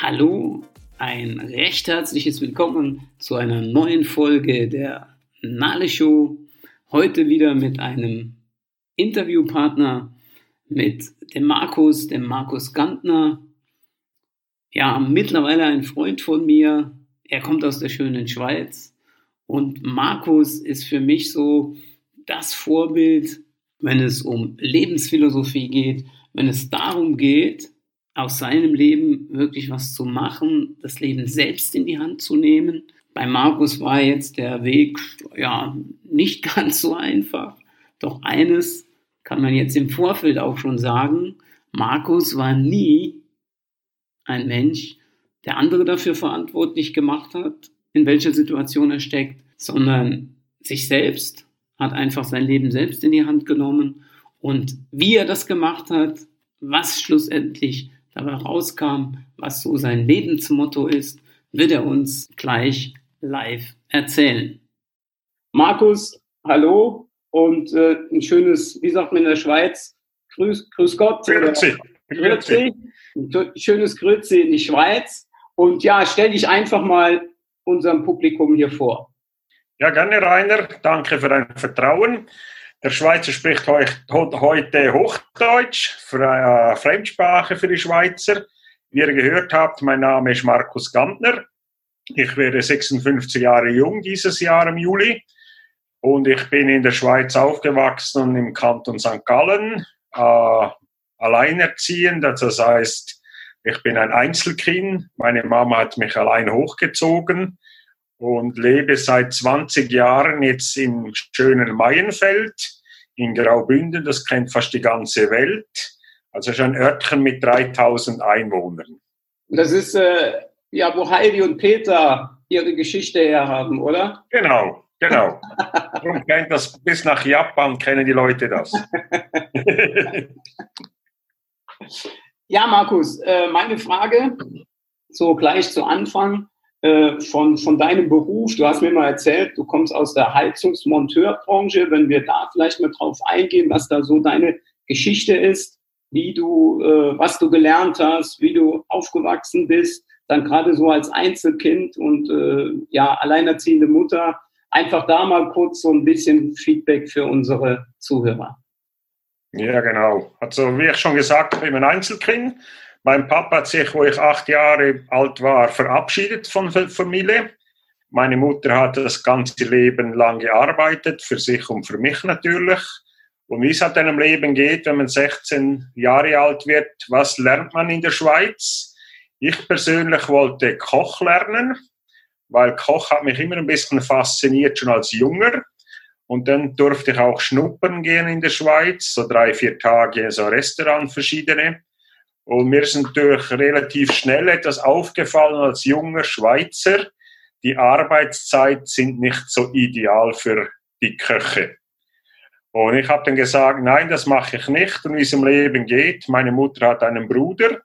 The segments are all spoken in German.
Hallo, ein recht herzliches Willkommen zu einer neuen Folge der Nale Show. Heute wieder mit einem Interviewpartner, mit dem Markus, dem Markus Gantner. Ja, mittlerweile ein Freund von mir. Er kommt aus der schönen Schweiz. Und Markus ist für mich so das Vorbild, wenn es um Lebensphilosophie geht, wenn es darum geht, aus seinem Leben wirklich was zu machen, das Leben selbst in die Hand zu nehmen. Bei Markus war jetzt der Weg ja nicht ganz so einfach. Doch eines kann man jetzt im Vorfeld auch schon sagen, Markus war nie ein Mensch, der andere dafür verantwortlich gemacht hat, in welcher Situation er steckt, sondern sich selbst, hat einfach sein Leben selbst in die Hand genommen und wie er das gemacht hat, was schlussendlich dabei rauskam, was so sein Lebensmotto ist, wird er uns gleich live erzählen. Markus, hallo und äh, ein schönes, wie sagt man in der Schweiz, Grüß, grüß Gott. Grüezi. Grüezi. Ein schönes Grüezi in die Schweiz. Und ja, stell dich einfach mal unserem Publikum hier vor. Ja, gerne, Rainer. Danke für dein Vertrauen. Der Schweizer spricht heute Hochdeutsch, äh, Fremdsprache für die Schweizer. Wie ihr gehört habt, mein Name ist Markus Gantner. Ich werde 56 Jahre jung dieses Jahr im Juli. Und ich bin in der Schweiz aufgewachsen und im Kanton St. Gallen, äh, alleinerziehend. Also das heißt, ich bin ein Einzelkind. Meine Mama hat mich allein hochgezogen und lebe seit 20 Jahren jetzt im schönen Maienfeld in Graubünden. Das kennt fast die ganze Welt. Also schon ein Örtchen mit 3000 Einwohnern. Das ist äh, ja, wo Heidi und Peter ihre Geschichte her haben, oder? Genau, genau. Darum kennt das bis nach Japan kennen die Leute das. ja, Markus, äh, meine Frage so gleich zu Anfang äh, von, von deinem Beruf. Du hast mir mal erzählt, du kommst aus der Heizungsmonteurbranche. Wenn wir da vielleicht mal drauf eingehen, was da so deine Geschichte ist, wie du, äh, was du gelernt hast, wie du aufgewachsen bist, dann gerade so als Einzelkind und äh, ja, alleinerziehende Mutter. Einfach da mal kurz so ein bisschen Feedback für unsere Zuhörer. Ja, genau. Also, wie ich schon gesagt ich bin ein Einzelkind mein Papa hat sich, wo ich acht Jahre alt war, verabschiedet von der Familie. Meine Mutter hat das ganze Leben lang gearbeitet, für sich und für mich natürlich. Und wie es halt einem Leben geht, wenn man 16 Jahre alt wird, was lernt man in der Schweiz? Ich persönlich wollte Koch lernen, weil Koch hat mich immer ein bisschen fasziniert, schon als Junger. Und dann durfte ich auch schnuppern gehen in der Schweiz, so drei, vier Tage so Restaurant verschiedene. Und mir ist natürlich relativ schnell etwas aufgefallen als junger Schweizer. Die Arbeitszeit sind nicht so ideal für die Köche. Und ich habe dann gesagt, nein, das mache ich nicht. Und wie es im Leben geht, meine Mutter hat einen Bruder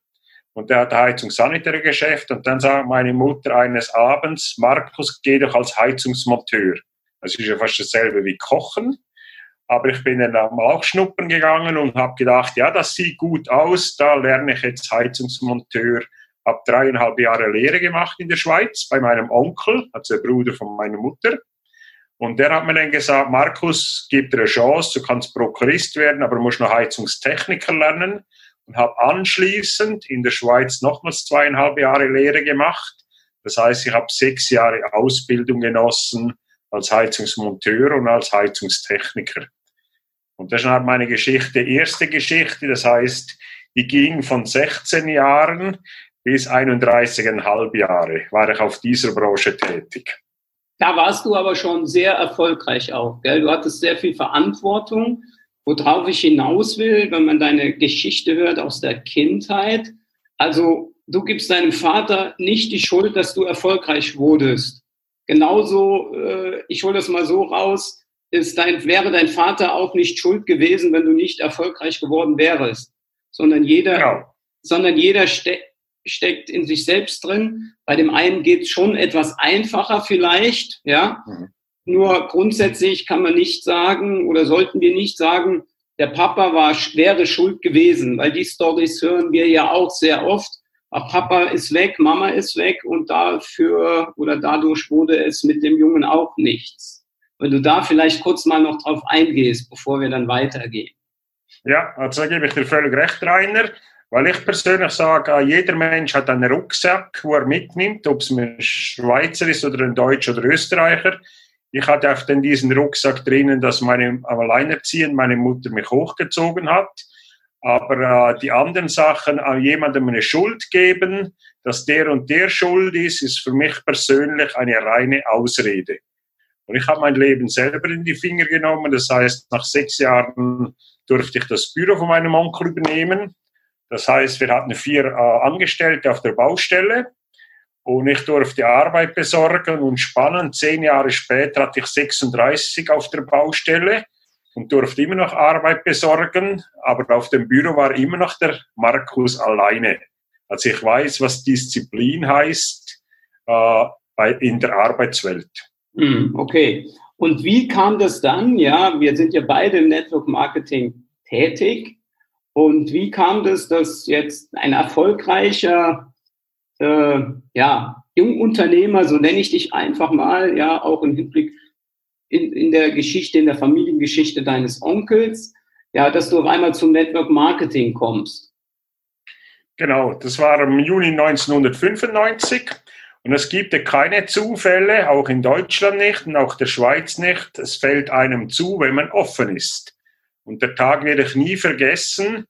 und der hat ein Heizungssanitäre-Geschäft. Und dann sagt meine Mutter eines Abends, Markus, geh doch als Heizungsmonteur. Das ist ja fast dasselbe wie Kochen. Aber ich bin dann auch schnuppern gegangen und habe gedacht, ja, das sieht gut aus, da lerne ich jetzt Heizungsmonteur. Habe dreieinhalb Jahre Lehre gemacht in der Schweiz bei meinem Onkel, also der Bruder von meiner Mutter. Und der hat mir dann gesagt, Markus, gib dir eine Chance, du kannst Prokurist werden, aber du musst noch Heizungstechniker lernen. Und habe anschließend in der Schweiz nochmals zweieinhalb Jahre Lehre gemacht. Das heißt, ich habe sechs Jahre Ausbildung genossen als Heizungsmonteur und als Heizungstechniker. Und das ist halt meine Geschichte, erste Geschichte. Das heißt, die ging von 16 Jahren bis 31,5 Jahre war ich auf dieser Branche tätig. Da warst du aber schon sehr erfolgreich auch. Gell? Du hattest sehr viel Verantwortung. Worauf ich hinaus will, wenn man deine Geschichte hört aus der Kindheit. Also du gibst deinem Vater nicht die Schuld, dass du erfolgreich wurdest. Genauso, äh, ich hole das mal so raus, ist dein, wäre dein Vater auch nicht schuld gewesen, wenn du nicht erfolgreich geworden wärst, sondern jeder, genau. sondern jeder ste steckt in sich selbst drin. Bei dem einen geht es schon etwas einfacher vielleicht, ja. Mhm. Nur grundsätzlich kann man nicht sagen oder sollten wir nicht sagen, der Papa war, wäre schuld gewesen, weil die Stories hören wir ja auch sehr oft. Papa ist weg, Mama ist weg und dafür oder dadurch wurde es mit dem Jungen auch nichts. Wenn du da vielleicht kurz mal noch drauf eingehst, bevor wir dann weitergehen. Ja, also da gebe ich dir völlig recht, Rainer. Weil ich persönlich sage, jeder Mensch hat einen Rucksack, wo er mitnimmt, ob es ein Schweizer ist oder ein Deutscher oder Österreicher. Ich hatte auf diesen Rucksack drinnen, dass meine Alleinerziehend, meine Mutter mich hochgezogen hat. Aber äh, die anderen Sachen, äh, jemandem eine Schuld geben, dass der und der schuld ist, ist für mich persönlich eine reine Ausrede. Und ich habe mein Leben selber in die Finger genommen. Das heißt, nach sechs Jahren durfte ich das Büro von meinem Onkel übernehmen. Das heißt, wir hatten vier äh, Angestellte auf der Baustelle und ich durfte Arbeit besorgen und spannend, zehn Jahre später hatte ich 36 auf der Baustelle und durfte immer noch Arbeit besorgen, aber auf dem Büro war immer noch der Markus alleine. Also ich weiß, was Disziplin heißt äh, bei, in der Arbeitswelt. Hm, okay. Und wie kam das dann? Ja, wir sind ja beide im Network Marketing tätig. Und wie kam das, dass jetzt ein erfolgreicher äh, ja, Jungunternehmer, so nenne ich dich einfach mal, ja, auch im Hinblick in, in der Geschichte, in der Familiengeschichte deines Onkels, ja, dass du auf einmal zum Network Marketing kommst? Genau, das war im Juni 1995 und es gibt keine Zufälle, auch in Deutschland nicht und auch der Schweiz nicht. Es fällt einem zu, wenn man offen ist. Und der Tag werde ich nie vergessen.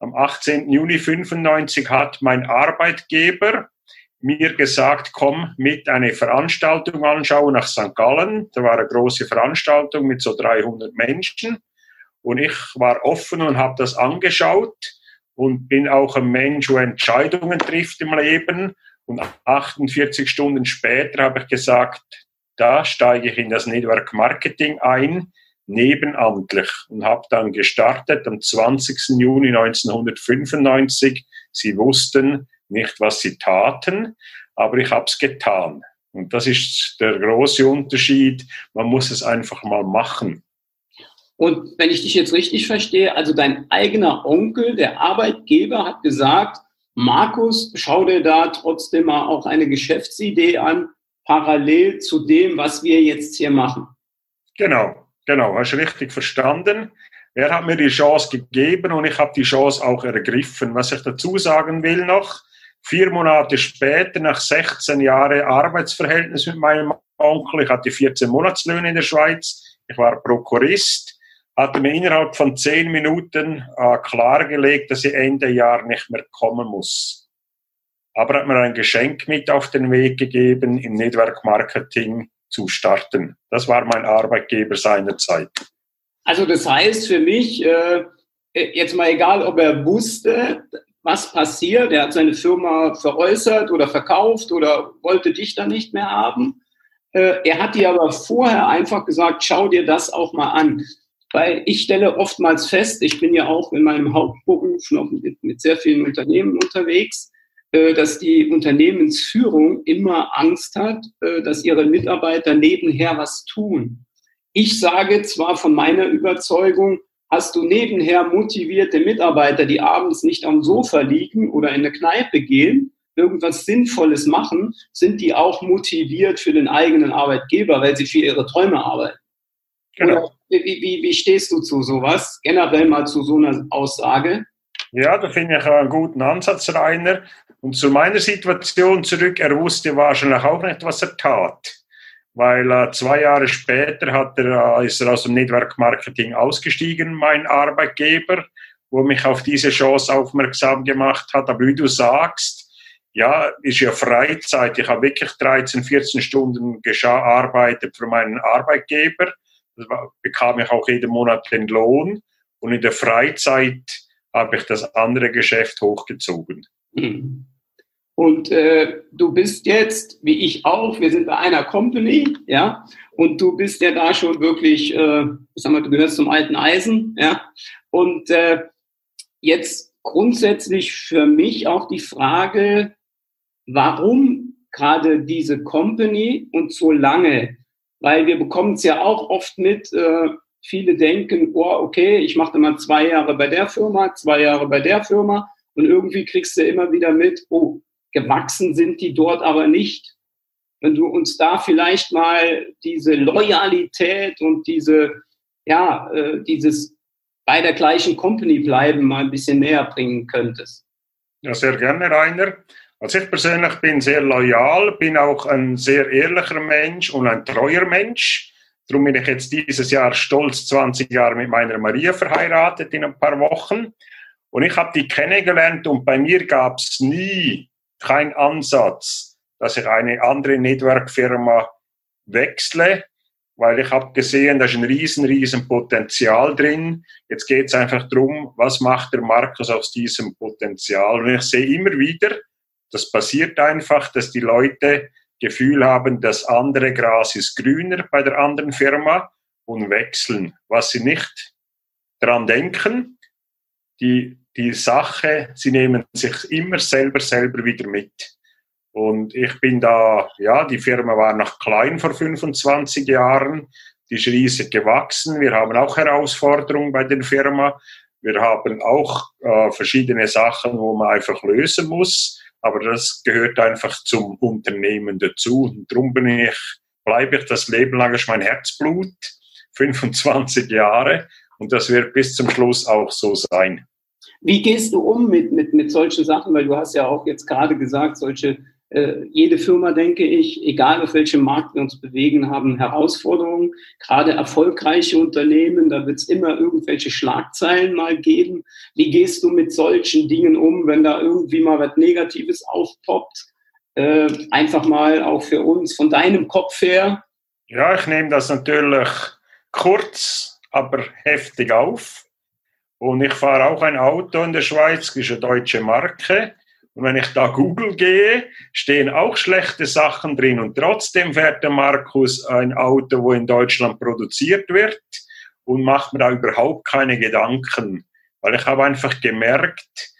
Am 18. Juni 95 hat mein Arbeitgeber mir gesagt, komm mit eine Veranstaltung anschauen nach St. Gallen. Da war eine große Veranstaltung mit so 300 Menschen. Und ich war offen und habe das angeschaut und bin auch ein Mensch, der Entscheidungen trifft im Leben. Und 48 Stunden später habe ich gesagt, da steige ich in das Network Marketing ein nebenamtlich und habe dann gestartet am 20. Juni 1995. Sie wussten nicht, was sie taten, aber ich habe es getan. Und das ist der große Unterschied. Man muss es einfach mal machen. Und wenn ich dich jetzt richtig verstehe, also dein eigener Onkel, der Arbeitgeber, hat gesagt, Markus, schau dir da trotzdem mal auch eine Geschäftsidee an, parallel zu dem, was wir jetzt hier machen. Genau. Genau, hast richtig verstanden. Er hat mir die Chance gegeben und ich habe die Chance auch ergriffen. Was ich dazu sagen will noch, vier Monate später, nach 16 Jahren Arbeitsverhältnis mit meinem Onkel, ich hatte 14 Monatslöhne in der Schweiz, ich war Prokurist, hatte mir innerhalb von zehn Minuten äh, klargelegt, dass ich Ende Jahr nicht mehr kommen muss. Aber er hat mir ein Geschenk mit auf den Weg gegeben im Network Marketing zu starten. Das war mein Arbeitgeber seinerzeit. Also das heißt für mich, äh, jetzt mal egal, ob er wusste, was passiert, er hat seine Firma veräußert oder verkauft oder wollte dich dann nicht mehr haben. Äh, er hat dir aber vorher einfach gesagt, schau dir das auch mal an. Weil ich stelle oftmals fest, ich bin ja auch in meinem Hauptberuf noch mit, sehr vielen Unternehmen unterwegs, äh, dass die Unternehmensführung immer Angst hat, äh, dass ihre Mitarbeiter nebenher was tun. Ich sage zwar von meiner Überzeugung, hast du nebenher motivierte Mitarbeiter, die abends nicht am Sofa liegen oder in eine Kneipe gehen, irgendwas Sinnvolles machen, sind die auch motiviert für den eigenen Arbeitgeber, weil sie für ihre Träume arbeiten. Genau. Wie, wie, wie stehst du zu sowas? Generell mal zu so einer Aussage? Ja, da finde ich einen guten Ansatz, Rainer. Und zu meiner Situation zurück, er wusste wahrscheinlich auch nicht, was er tat. Weil äh, zwei Jahre später hat er, äh, ist er aus dem Network Marketing ausgestiegen, mein Arbeitgeber, wo mich auf diese Chance aufmerksam gemacht hat. Aber wie du sagst, ja, ist ja Freizeit. Ich habe wirklich 13, 14 Stunden gearbeitet für meinen Arbeitgeber. Das bekam ich auch jeden Monat den Lohn. Und in der Freizeit habe ich das andere Geschäft hochgezogen. Mhm. Und äh, du bist jetzt, wie ich auch, wir sind bei einer Company, ja, und du bist ja da schon wirklich, äh, ich sag mal, du gehörst zum alten Eisen, ja. Und äh, jetzt grundsätzlich für mich auch die Frage, warum gerade diese Company und so lange? Weil wir bekommen es ja auch oft mit, äh, viele denken, oh, okay, ich mache mal zwei Jahre bei der Firma, zwei Jahre bei der Firma und irgendwie kriegst du immer wieder mit, oh, gewachsen sind die dort aber nicht. Wenn du uns da vielleicht mal diese Loyalität und diese, ja, äh, dieses bei der gleichen Company bleiben mal ein bisschen näher bringen könntest. Ja, sehr gerne, Rainer. Also ich persönlich bin sehr loyal, bin auch ein sehr ehrlicher Mensch und ein treuer Mensch. Darum bin ich jetzt dieses Jahr stolz 20 Jahre mit meiner Maria verheiratet in ein paar Wochen. Und ich habe die kennengelernt und bei mir gab es nie keinen Ansatz, dass ich eine andere Network-Firma wechsle, weil ich habe gesehen, da ist ein riesen, riesen Potenzial drin. Jetzt geht es einfach darum, was macht der Markus aus diesem Potenzial. Und ich sehe immer wieder, das passiert einfach, dass die Leute Gefühl haben, das andere Gras ist grüner bei der anderen Firma und wechseln. Was sie nicht dran denken, die, die Sache, sie nehmen sich immer selber, selber wieder mit. Und ich bin da, ja, die Firma war noch klein vor 25 Jahren, die ist riesig gewachsen. Wir haben auch Herausforderungen bei der Firma. Wir haben auch äh, verschiedene Sachen, wo man einfach lösen muss. Aber das gehört einfach zum Unternehmen dazu. Und darum bin ich, bleibe ich das Leben lang, ist mein Herzblut, 25 Jahre. Und das wird bis zum Schluss auch so sein. Wie gehst du um mit, mit, mit solchen Sachen? Weil du hast ja auch jetzt gerade gesagt, solche äh, jede Firma, denke ich, egal auf welchem Markt wir uns bewegen, haben Herausforderungen. Gerade erfolgreiche Unternehmen, da wird es immer irgendwelche Schlagzeilen mal geben. Wie gehst du mit solchen Dingen um, wenn da irgendwie mal was Negatives aufpoppt? Äh, einfach mal auch für uns von deinem Kopf her. Ja, ich nehme das natürlich kurz, aber heftig auf. Und ich fahre auch ein Auto in der Schweiz, das ist eine deutsche Marke. Und wenn ich da Google gehe, stehen auch schlechte Sachen drin. Und trotzdem fährt der Markus ein Auto, wo in Deutschland produziert wird und macht mir da überhaupt keine Gedanken. Weil ich habe einfach gemerkt,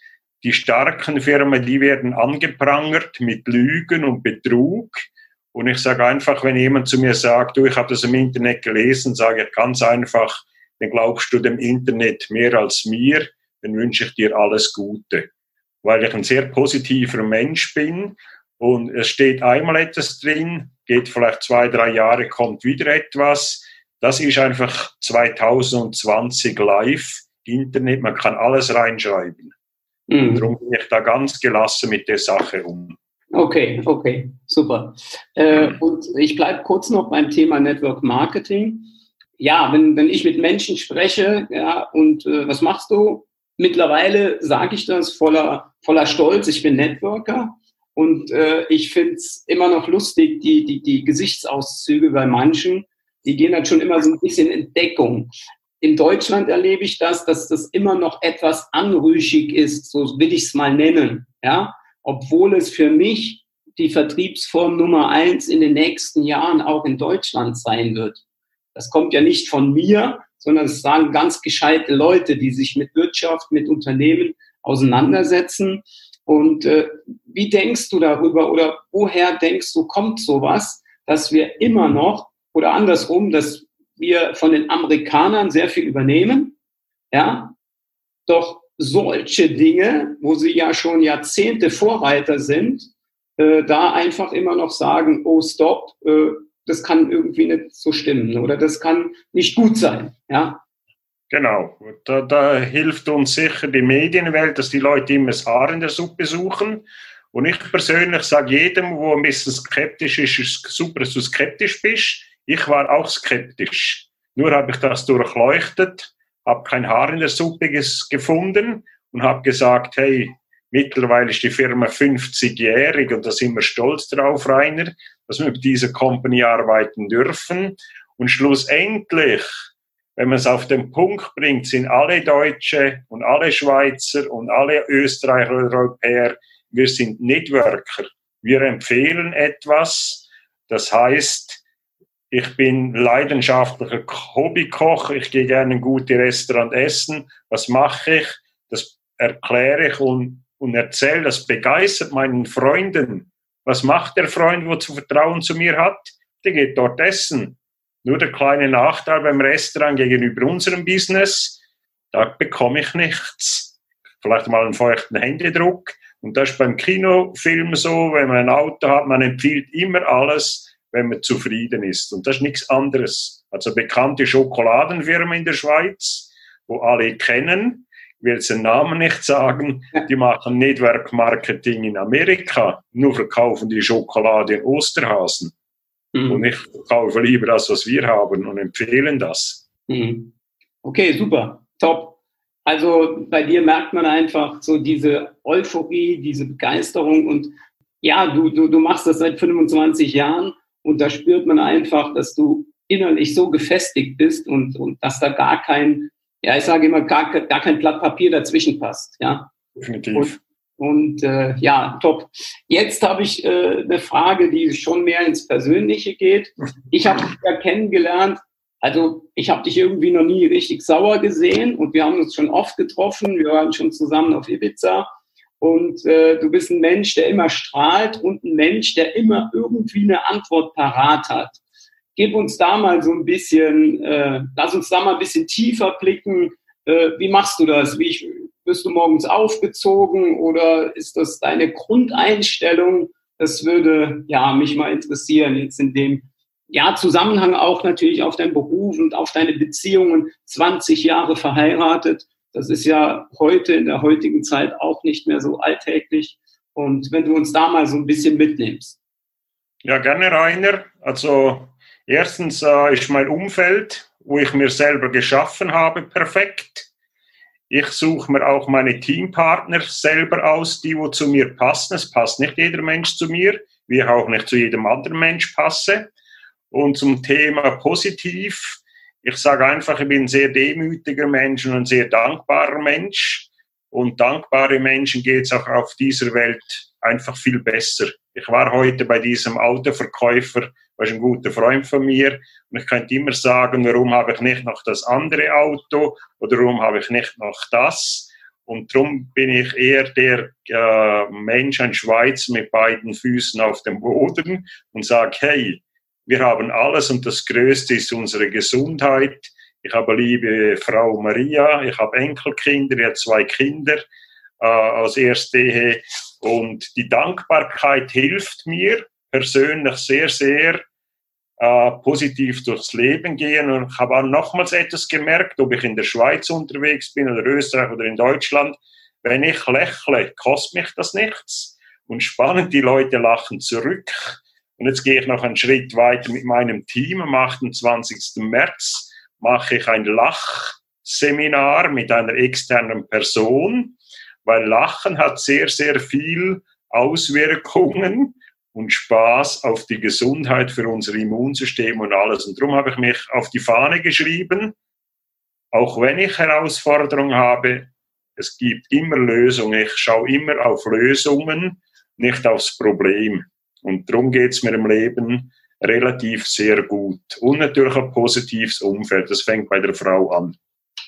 die starken Firmen, die werden angeprangert mit Lügen und Betrug. Und ich sage einfach, wenn jemand zu mir sagt, du, ich habe das im Internet gelesen, sage ich ganz einfach, dann glaubst du dem Internet mehr als mir, dann wünsche ich dir alles Gute weil ich ein sehr positiver Mensch bin und es steht einmal etwas drin, geht vielleicht zwei, drei Jahre, kommt wieder etwas. Das ist einfach 2020 live, Internet, man kann alles reinschreiben. Mhm. Darum bin ich da ganz gelassen mit der Sache um. Okay, okay, super. Äh, und ich bleibe kurz noch beim Thema Network Marketing. Ja, wenn, wenn ich mit Menschen spreche, ja, und äh, was machst du? Mittlerweile sage ich das voller, voller Stolz. Ich bin Networker und äh, ich finde es immer noch lustig, die, die, die Gesichtsauszüge bei manchen, die gehen dann schon immer so ein bisschen in Deckung. In Deutschland erlebe ich das, dass das immer noch etwas anrüchig ist, so will ich es mal nennen, ja, obwohl es für mich die Vertriebsform Nummer eins in den nächsten Jahren auch in Deutschland sein wird. Das kommt ja nicht von mir, sondern es sagen ganz gescheite Leute, die sich mit Wirtschaft, mit Unternehmen auseinandersetzen. Und äh, wie denkst du darüber oder woher denkst du, kommt sowas, dass wir immer noch oder andersrum, dass wir von den Amerikanern sehr viel übernehmen, ja, doch solche Dinge, wo sie ja schon Jahrzehnte Vorreiter sind, äh, da einfach immer noch sagen, oh stopp, äh, das kann irgendwie nicht so stimmen oder das kann nicht gut sein. Ja? Genau, da, da hilft uns sicher die Medienwelt, dass die Leute immer das Haar in der Suppe suchen. Und ich persönlich sage jedem, wo ein bisschen skeptisch ist, ist super, dass du skeptisch bist. Ich war auch skeptisch. Nur habe ich das durchleuchtet, habe kein Haar in der Suppe gefunden und habe gesagt, hey, mittlerweile ist die Firma 50-jährig und da sind wir stolz drauf, Rainer dass wir mit dieser Company arbeiten dürfen. Und schlussendlich, wenn man es auf den Punkt bringt, sind alle Deutsche und alle Schweizer und alle Österreicher oder Europäer, wir sind Networker. Wir empfehlen etwas. Das heißt, ich bin leidenschaftlicher Hobbykoch. Ich gehe gerne in gute Restaurant essen. Was mache ich? Das erkläre ich und, und erzähle. Das begeistert meinen Freunden. Was macht der Freund, wo zu Vertrauen zu mir hat? Der geht dort essen. Nur der kleine Nachteil beim Restaurant gegenüber unserem Business, da bekomme ich nichts. Vielleicht mal einen feuchten Händedruck Und das ist beim Kinofilm so, wenn man ein Auto hat, man empfiehlt immer alles, wenn man zufrieden ist. Und das ist nichts anderes. Also bekannte Schokoladenfirmen in der Schweiz, wo alle kennen, will den Namen nicht sagen, die machen Network Marketing in Amerika, nur verkaufen die Schokolade in Osterhasen. Mhm. Und ich kaufe lieber das, was wir haben und empfehlen das. Mhm. Okay, super, top. Also bei dir merkt man einfach so diese Euphorie, diese Begeisterung und ja, du, du, du machst das seit 25 Jahren und da spürt man einfach, dass du innerlich so gefestigt bist und, und dass da gar kein, ja, ich sage immer, gar, gar kein Blatt Papier dazwischen passt, ja. Definitiv. Und, und äh, ja, top. Jetzt habe ich äh, eine Frage, die schon mehr ins Persönliche geht. Ich habe dich ja kennengelernt also ich habe dich irgendwie noch nie richtig sauer gesehen und wir haben uns schon oft getroffen. Wir waren schon zusammen auf Ibiza. Und äh, du bist ein Mensch, der immer strahlt und ein Mensch, der immer irgendwie eine Antwort parat hat. Gib uns da mal so ein bisschen, äh, lass uns da mal ein bisschen tiefer blicken. Äh, wie machst du das? Wie wirst du morgens aufgezogen oder ist das deine Grundeinstellung? Das würde ja mich mal interessieren jetzt in dem ja, Zusammenhang auch natürlich auf deinen Beruf und auf deine Beziehungen, 20 Jahre verheiratet. Das ist ja heute in der heutigen Zeit auch nicht mehr so alltäglich. Und wenn du uns da mal so ein bisschen mitnimmst. Ja, gerne, Rainer. Also erstens äh, ist mein Umfeld, wo ich mir selber geschaffen habe, perfekt. Ich suche mir auch meine Teampartner selber aus, die wo zu mir passen. Es passt nicht jeder Mensch zu mir, wie ich auch nicht zu jedem anderen Mensch passe. Und zum Thema positiv, ich sage einfach, ich bin ein sehr demütiger Mensch und ein sehr dankbarer Mensch. Und dankbare Menschen geht es auch auf dieser Welt einfach viel besser. Ich war heute bei diesem Autoverkäufer, war ein guter Freund von mir. Und ich könnte immer sagen, warum habe ich nicht noch das andere Auto oder warum habe ich nicht noch das. Und darum bin ich eher der äh, Mensch, ein Schweiz mit beiden Füßen auf dem Boden und sage, hey, wir haben alles und das Größte ist unsere Gesundheit. Ich habe liebe Frau Maria, ich habe Enkelkinder, ich habe zwei Kinder äh, aus erster Ehe und die Dankbarkeit hilft mir persönlich sehr, sehr äh, positiv durchs Leben gehen und ich habe auch nochmals etwas gemerkt, ob ich in der Schweiz unterwegs bin oder Österreich oder in Deutschland, wenn ich lächle, kostet mich das nichts. Und spannend, die Leute lachen zurück. Und jetzt gehe ich noch einen Schritt weiter mit meinem Team. Am 28. März mache ich ein Lachseminar mit einer externen Person, weil Lachen hat sehr, sehr viel Auswirkungen und Spaß auf die Gesundheit für unser Immunsystem und alles. Und darum habe ich mich auf die Fahne geschrieben, auch wenn ich Herausforderungen habe, es gibt immer Lösungen. Ich schaue immer auf Lösungen, nicht aufs Problem. Und darum geht es mir im Leben relativ sehr gut. Und natürlich ein positives Umfeld. Das fängt bei der Frau an.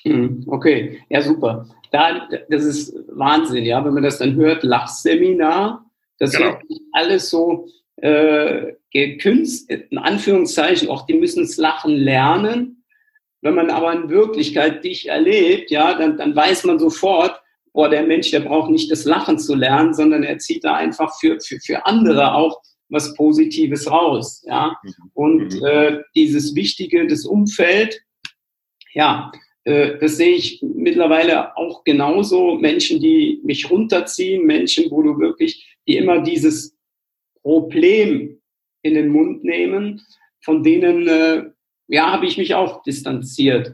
Hm, okay, ja super. Da, das ist Wahnsinn, ja, wenn man das dann hört, Lachseminar, das genau. wird alles so äh, gekünstelt, in Anführungszeichen, auch die müssen es lachen lernen. Wenn man aber in Wirklichkeit dich erlebt, ja, dann, dann weiß man sofort, boah, der Mensch, der braucht nicht das Lachen zu lernen, sondern er zieht da einfach für, für, für andere auch was Positives raus. Ja? Mhm. Und mhm. äh, dieses Wichtige, das Umfeld, ja, das sehe ich mittlerweile auch genauso. Menschen, die mich runterziehen, Menschen, wo du wirklich, die immer dieses Problem in den Mund nehmen, von denen, äh, ja, habe ich mich auch distanziert.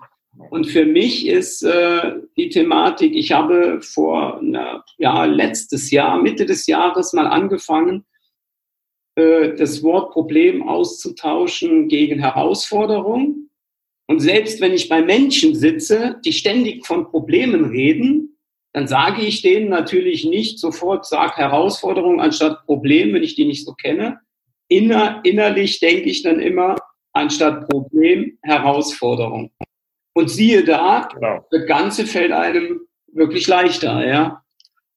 Und für mich ist äh, die Thematik, ich habe vor, na, ja, letztes Jahr, Mitte des Jahres mal angefangen, äh, das Wort Problem auszutauschen gegen Herausforderung. Und selbst wenn ich bei Menschen sitze, die ständig von Problemen reden, dann sage ich denen natürlich nicht sofort, sag Herausforderung anstatt Problem, wenn ich die nicht so kenne. Inner, innerlich denke ich dann immer, anstatt Problem, Herausforderung. Und siehe da, genau. das Ganze fällt einem wirklich leichter, ja.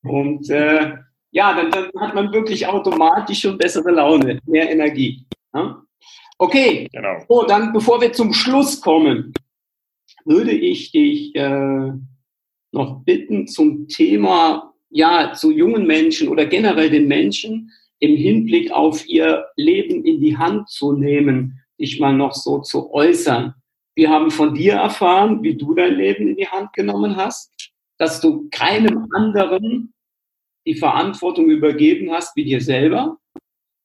Und äh, ja, dann, dann, hat man wirklich automatisch schon bessere Laune, mehr Energie. Ja? Okay, genau. so, dann bevor wir zum Schluss kommen, würde ich dich äh, noch bitten zum Thema ja, zu jungen Menschen oder generell den Menschen im Hinblick auf ihr Leben in die Hand zu nehmen, dich mal noch so zu äußern. Wir haben von dir erfahren, wie du dein Leben in die Hand genommen hast, dass du keinem anderen die Verantwortung übergeben hast wie dir selber.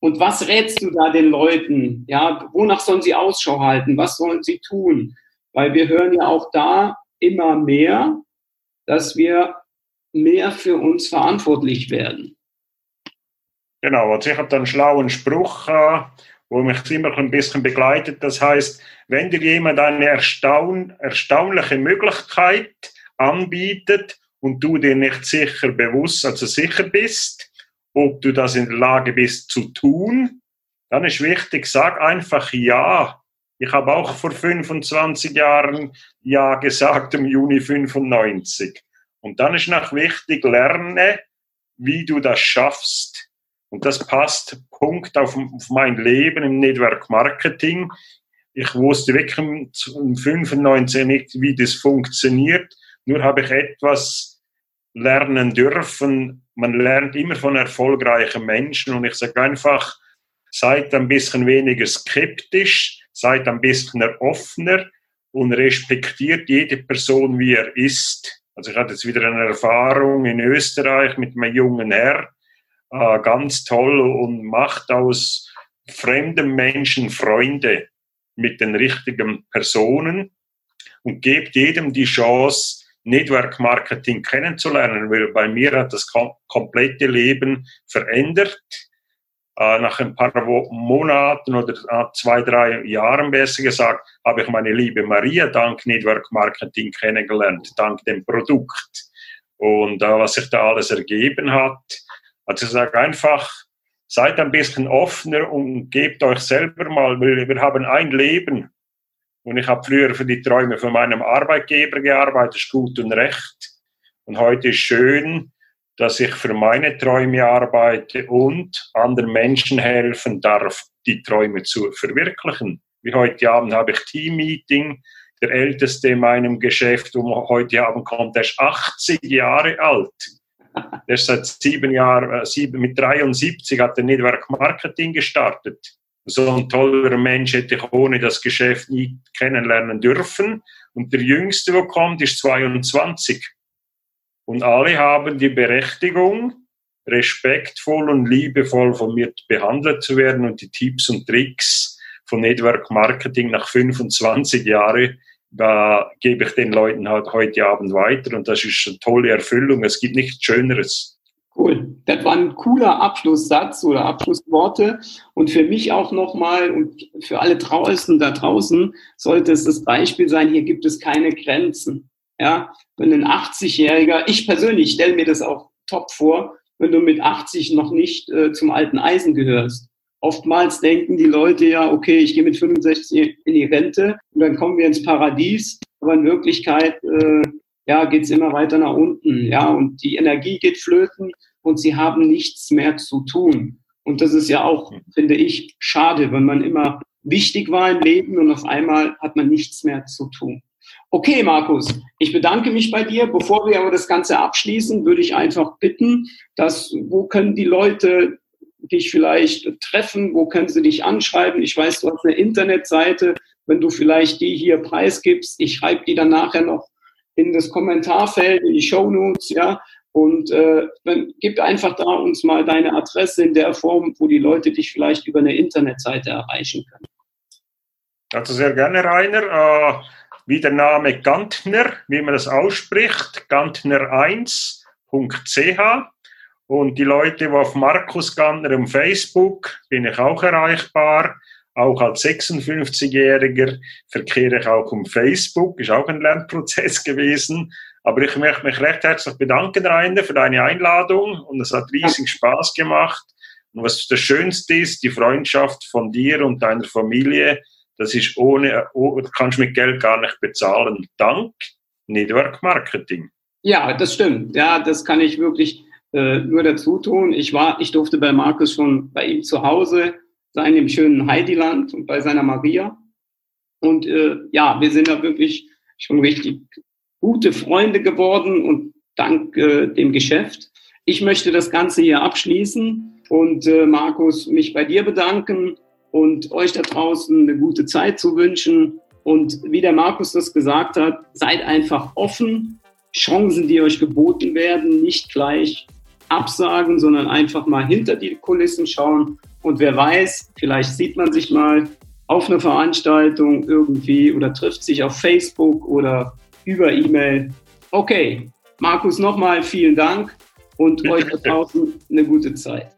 Und was rätst du da den Leuten? Ja, wonach sollen sie Ausschau halten? Was sollen sie tun? Weil wir hören ja auch da immer mehr, dass wir mehr für uns verantwortlich werden. Genau, also ich habe da einen schlauen Spruch, äh, wo mich immer ein bisschen begleitet. Das heißt, wenn dir jemand eine erstaun erstaunliche Möglichkeit anbietet und du dir nicht sicher bewusst, also sicher bist, ob du das in der Lage bist zu tun, dann ist wichtig, sag einfach ja. Ich habe auch vor 25 Jahren ja gesagt im Juni 95. Und dann ist noch wichtig, lerne, wie du das schaffst. Und das passt Punkt auf, auf mein Leben im Network Marketing. Ich wusste wirklich im 95 nicht, wie das funktioniert. Nur habe ich etwas lernen dürfen. Man lernt immer von erfolgreichen Menschen und ich sage einfach, seid ein bisschen weniger skeptisch, seid ein bisschen offener und respektiert jede Person, wie er ist. Also ich hatte jetzt wieder eine Erfahrung in Österreich mit einem jungen Herr, äh, ganz toll und macht aus fremden Menschen Freunde mit den richtigen Personen und gibt jedem die Chance, Network Marketing kennenzulernen, weil bei mir hat das komplette Leben verändert. Äh, nach ein paar Monaten oder äh, zwei, drei Jahren besser gesagt, habe ich meine liebe Maria dank Network Marketing kennengelernt, dank dem Produkt. Und äh, was sich da alles ergeben hat. Also ich sage einfach, seid ein bisschen offener und gebt euch selber mal, weil wir haben ein Leben. Und ich habe früher für die Träume von meinem Arbeitgeber gearbeitet, ist gut und recht. Und heute ist schön, dass ich für meine Träume arbeite und anderen Menschen helfen darf, die Träume zu verwirklichen. Wie heute Abend habe ich Teammeeting. Der Älteste in meinem Geschäft, um heute Abend kommt, der ist 80 Jahre alt. Der ist seit sieben Jahren, äh, mit 73 hat er Network Marketing gestartet. So ein toller Mensch hätte ich ohne das Geschäft nie kennenlernen dürfen. Und der Jüngste, der kommt, ist 22. Und alle haben die Berechtigung, respektvoll und liebevoll von mir behandelt zu werden und die Tipps und Tricks von Network Marketing nach 25 Jahren da gebe ich den Leuten halt heute Abend weiter und das ist eine tolle Erfüllung. Es gibt nichts Schöneres. Cool. Das war ein cooler Abschlusssatz oder Abschlussworte. Und für mich auch nochmal und für alle draußen da draußen sollte es das Beispiel sein, hier gibt es keine Grenzen. Ja, wenn ein 80-Jähriger, ich persönlich stelle mir das auch top vor, wenn du mit 80 noch nicht äh, zum alten Eisen gehörst. Oftmals denken die Leute ja, okay, ich gehe mit 65 in die Rente und dann kommen wir ins Paradies. Aber in Wirklichkeit, äh, ja, geht's immer weiter nach unten. Ja, und die Energie geht flöten und sie haben nichts mehr zu tun. Und das ist ja auch, finde ich, schade, wenn man immer wichtig war im Leben und auf einmal hat man nichts mehr zu tun. Okay, Markus, ich bedanke mich bei dir. Bevor wir aber das Ganze abschließen, würde ich einfach bitten, dass, wo können die Leute dich vielleicht treffen? Wo können sie dich anschreiben? Ich weiß, du hast eine Internetseite. Wenn du vielleicht die hier preisgibst, ich schreibe die dann nachher noch in das Kommentarfeld, in die Show Notes, ja. Und äh, dann gib einfach da uns mal deine Adresse in der Form, wo die Leute dich vielleicht über eine Internetseite erreichen können. Also sehr gerne, Rainer. Äh, wie der Name Gantner, wie man das ausspricht, gantner1.ch. Und die Leute, die auf Markus Gantner im Facebook, bin ich auch erreichbar. Auch als 56-Jähriger verkehre ich auch um Facebook, ist auch ein Lernprozess gewesen. Aber ich möchte mich recht herzlich bedanken, Rainer, für deine Einladung und es hat riesig Spaß gemacht. Und was das Schönste ist, die Freundschaft von dir und deiner Familie, das ist ohne, oh, kannst mit Geld gar nicht bezahlen. Dank Network Marketing. Ja, das stimmt. Ja, das kann ich wirklich äh, nur dazu tun. Ich war, ich durfte bei Markus schon bei ihm zu Hause sein, im schönen Heidiland und bei seiner Maria. Und äh, ja, wir sind da wirklich schon richtig gute Freunde geworden und dank äh, dem Geschäft ich möchte das Ganze hier abschließen und äh, Markus, mich bei dir bedanken und euch da draußen eine gute Zeit zu wünschen. Und wie der Markus das gesagt hat, seid einfach offen. Chancen, die euch geboten werden, nicht gleich absagen, sondern einfach mal hinter die Kulissen schauen. Und wer weiß, vielleicht sieht man sich mal auf einer Veranstaltung irgendwie oder trifft sich auf Facebook oder über E-Mail. Okay, Markus, nochmal vielen Dank und euch da draußen eine gute Zeit.